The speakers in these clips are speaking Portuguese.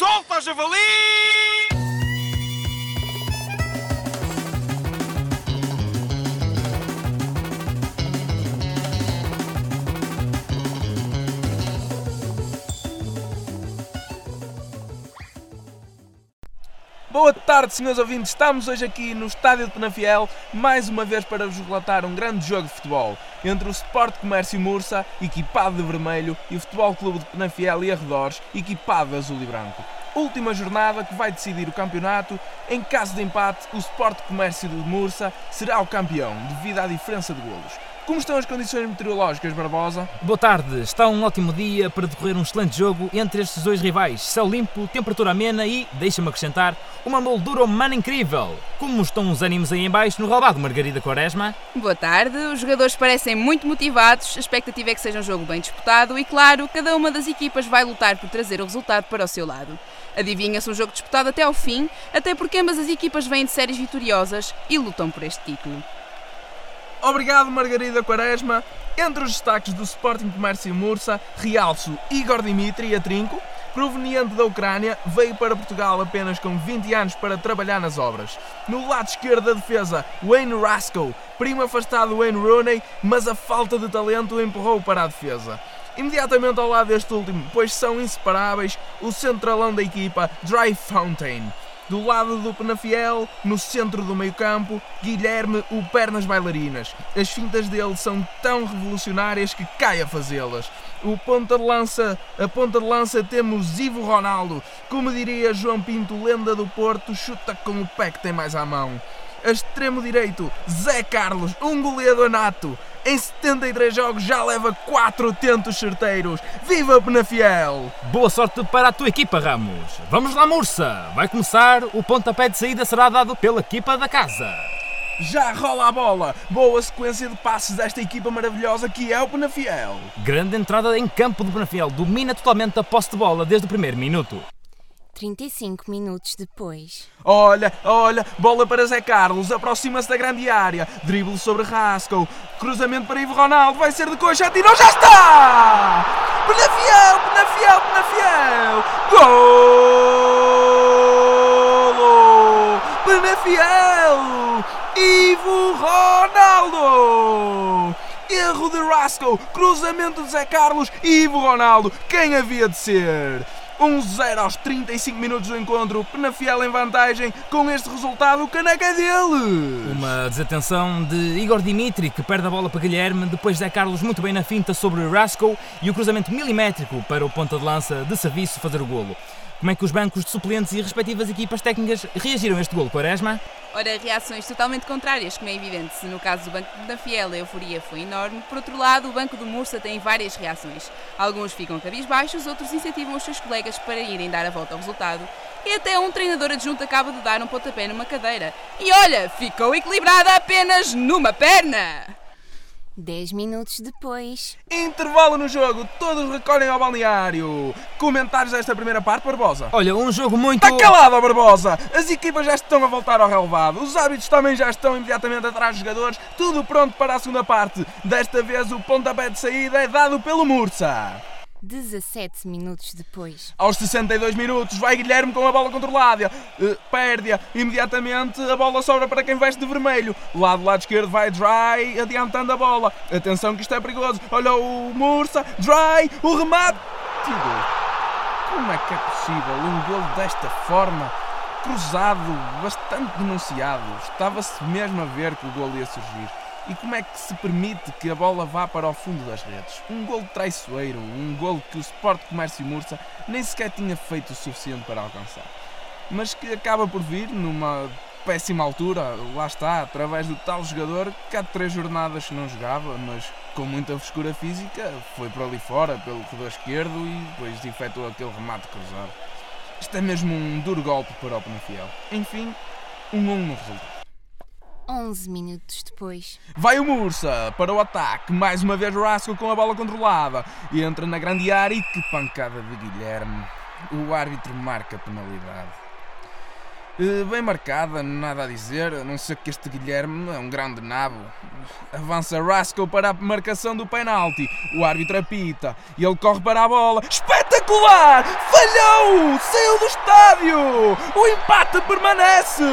Solta, javali! Boa tarde, senhores ouvintes. Estamos hoje aqui no estádio de Penafiel, mais uma vez para vos relatar um grande jogo de futebol entre o Sport Comércio Mursa, equipado de vermelho, e o Futebol Clube de Penafiel e arredores, equipado de azul e branco. Última jornada que vai decidir o campeonato. Em caso de empate, o Sport Comércio de Mursa será o campeão, devido à diferença de golos. Como estão as condições meteorológicas, Barbosa? Boa tarde, está um ótimo dia para decorrer um excelente jogo entre estes dois rivais. Céu limpo, temperatura amena e, deixa-me acrescentar, uma moldura humana incrível. Como estão os ânimos aí em baixo no relvado, Margarida Quaresma? Boa tarde, os jogadores parecem muito motivados, a expectativa é que seja um jogo bem disputado e, claro, cada uma das equipas vai lutar por trazer o resultado para o seu lado. Adivinha-se um jogo disputado até ao fim, até porque ambas as equipas vêm de séries vitoriosas e lutam por este título. Obrigado, Margarida Quaresma. Entre os destaques do Sporting Comércio Mursa, realço Igor Dimitri a trinco, proveniente da Ucrânia, veio para Portugal apenas com 20 anos para trabalhar nas obras. No lado esquerdo da defesa, Wayne Rascal, primo afastado Wayne Rooney, mas a falta de talento o empurrou para a defesa. Imediatamente ao lado deste último, pois são inseparáveis, o centralão da equipa, Dry Fountain. Do lado do Penafiel, no centro do meio-campo, Guilherme, o pernas bailarinas. As fintas dele são tão revolucionárias que cai a fazê-las. O ponta de lança, a ponta de lança temos Ivo Ronaldo. Como diria João Pinto, lenda do Porto, chuta com o pé que tem mais à mão. A extremo direito, Zé Carlos, um goleador nato. Em 73 jogos já leva 4 tentos certeiros. Viva Penafiel! Boa sorte para a tua equipa, Ramos. Vamos lá, Mursa. Vai começar, o pontapé de saída será dado pela equipa da casa. Já rola a bola. Boa sequência de passes desta equipa maravilhosa que é o Penafiel. Grande entrada em campo do Penafiel. Domina totalmente a posse de bola desde o primeiro minuto. 35 minutos depois. Olha, olha, bola para Zé Carlos, aproxima-se da grande área, drible sobre Rascal, cruzamento para Ivo Ronaldo, vai ser de coxa, atirou, já está! Penafiel, Penafiel, Penafiel! Golo! Penafiel! Ivo Ronaldo! Erro de Rascal, cruzamento de Zé Carlos, Ivo Ronaldo, quem havia de ser? 1-0 aos 35 minutos do encontro, Penafiel em vantagem. Com este resultado, o caneca é dele! Uma desatenção de Igor Dimitri, que perde a bola para Guilherme, depois Zé Carlos muito bem na finta sobre Rasco e o cruzamento milimétrico para o ponta de lança de serviço fazer o golo. Como é que os bancos de suplentes e respectivas equipas técnicas reagiram a este golo, Quaresma? Ora, reações totalmente contrárias, como é evidente. Se no caso do Banco da Fiel a euforia foi enorme, por outro lado, o Banco do Mursa tem várias reações. Alguns ficam cabisbaixos, outros incentivam os seus colegas para irem dar a volta ao resultado. E até um treinador adjunto acaba de dar um pontapé numa cadeira. E olha, ficou equilibrada apenas numa perna! 10 minutos depois. Intervalo no jogo, todos recolhem ao balneário. Comentários desta primeira parte, Barbosa? Olha, um jogo muito. Está calado, Barbosa! As equipas já estão a voltar ao relevado, os árbitros também já estão imediatamente atrás dos jogadores, tudo pronto para a segunda parte. Desta vez o pontapé de saída é dado pelo Mursa. 17 minutos depois. Aos 62 minutos, vai Guilherme com a bola controlada. Uh, Perde-a. Imediatamente a bola sobra para quem veste de vermelho. Lado, lado esquerdo vai Dry, adiantando a bola. Atenção que isto é perigoso. Olha o Mursa. Dry, o remate. Como é que é possível um gol desta forma? Cruzado, bastante denunciado. Estava-se mesmo a ver que o gol ia surgir. E como é que se permite que a bola vá para o fundo das redes? Um golo traiçoeiro, um golo que o Sport Comércio Mursa nem sequer tinha feito o suficiente para alcançar. Mas que acaba por vir numa péssima altura, lá está, através do tal jogador que há três jornadas não jogava, mas com muita frescura física, foi por ali fora, pelo corredor esquerdo e depois efetuou aquele remate cruzado. Isto é mesmo um duro golpe para o Penafiel. Enfim, um 1 no resultado. 11 minutos depois. Vai o Mursa para o ataque. Mais uma vez Rascal com a bola controlada. Entra na grande área e que pancada de Guilherme. O árbitro marca a penalidade. Eh, Bem marcada, nada a dizer, a não ser que este Guilherme é um grande nabo. Avança Rascal para a marcação do penalti. O árbitro apita e ele corre para a bola. Espetacular! Falhou! Saiu do estádio! O empate permanece!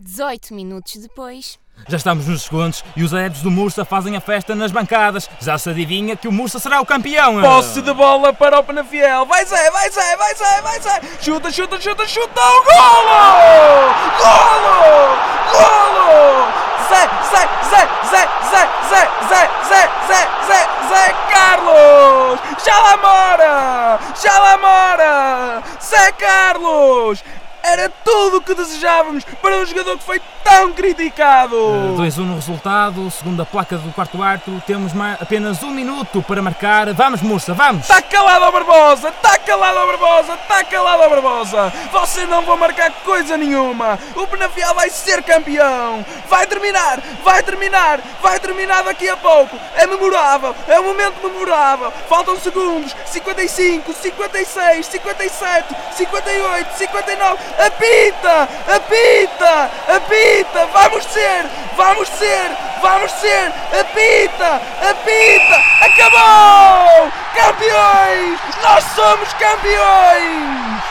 18 minutos depois. Já estamos nos segundos e os adeptos do Mursa fazem a festa nas bancadas. Já se adivinha que o Mursa será o campeão. Posse de bola para o Penafiel. Vai Zé, vai Zé, vai Zé, vai Zé. Chuta, chuta, chuta, chuta. O golo! Golo! Golo! Zé, Zé, Zé, Zé, Zé, Zé, Zé, Zé, Zé, Zé, Zé Carlos! Já lá mora! Já lá mora! Zé Carlos! Era tudo o que desejávamos para um jogador que foi tão criticado! 2-1 no resultado, segundo a placa do quarto quarto, temos apenas um minuto para marcar. Vamos, Mursa, vamos! Está calado ao Barbosa! Está calado ao Barbosa! Está calado ao Barbosa! Você não vai marcar coisa nenhuma! O Penafiel vai ser campeão! Vai terminar! Vai terminar! Vai terminar daqui a pouco! É memorável! É um momento memorável! Faltam segundos! 55, 56, 57, 58, 59! Apita! Apita! Apita! Vamos ser! Vamos ser! Vamos ser! Apita! Apita! Acabou! Campeões! Nós somos campeões!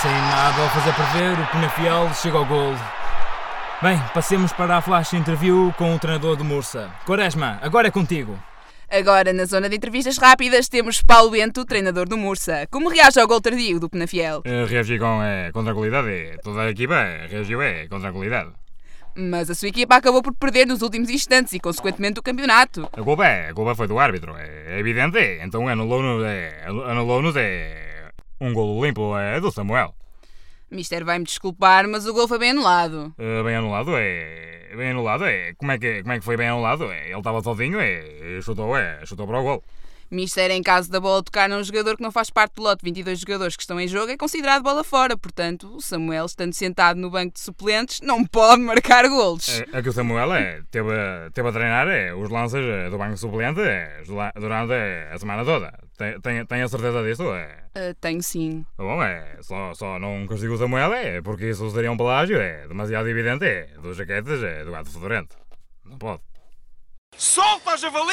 Sem nada a fazer prever, o Penafiel chega ao golo. Bem, passemos para a flash interview com o treinador do Mursa. Quaresma, agora é contigo. Agora, na zona de entrevistas rápidas, temos Paulo Bento, treinador do Mursa. Como reage ao gol tardio do Penafiel? Reagi com, eh, com tranquilidade. Toda a equipa reagiu eh, com tranquilidade. Mas a sua equipa acabou por perder nos últimos instantes e, consequentemente, o campeonato. A culpa, é- a culpa foi do árbitro, é, é evidente. Então anulou-nos é, anulou é, um golo limpo é, do Samuel. Mister vai-me desculpar, mas o gol foi bem anulado. Eh, bem anulado, é. Bem anulado, é. Como é que, como é que foi bem anulado? É, ele estava sozinho é, chutou, é, chutou para o gol. Mister, em caso da bola tocar num jogador que não faz parte do lote de 22 jogadores que estão em jogo, é considerado bola fora. Portanto, o Samuel, estando sentado no banco de suplentes, não pode marcar golos. É, é que o Samuel é, teve, a- teve a treinar é, os lances é, do banco suplente é, dura- durante é, a semana toda. Tem, tem, tem a certeza disso? É. Ah, tenho sim. Bom, é, só, só não consigo o Samuel é, porque isso seria um pelágio é, demasiado evidente é, dos jaquetes é, do gato fedorento. Não pode. Solta, javali!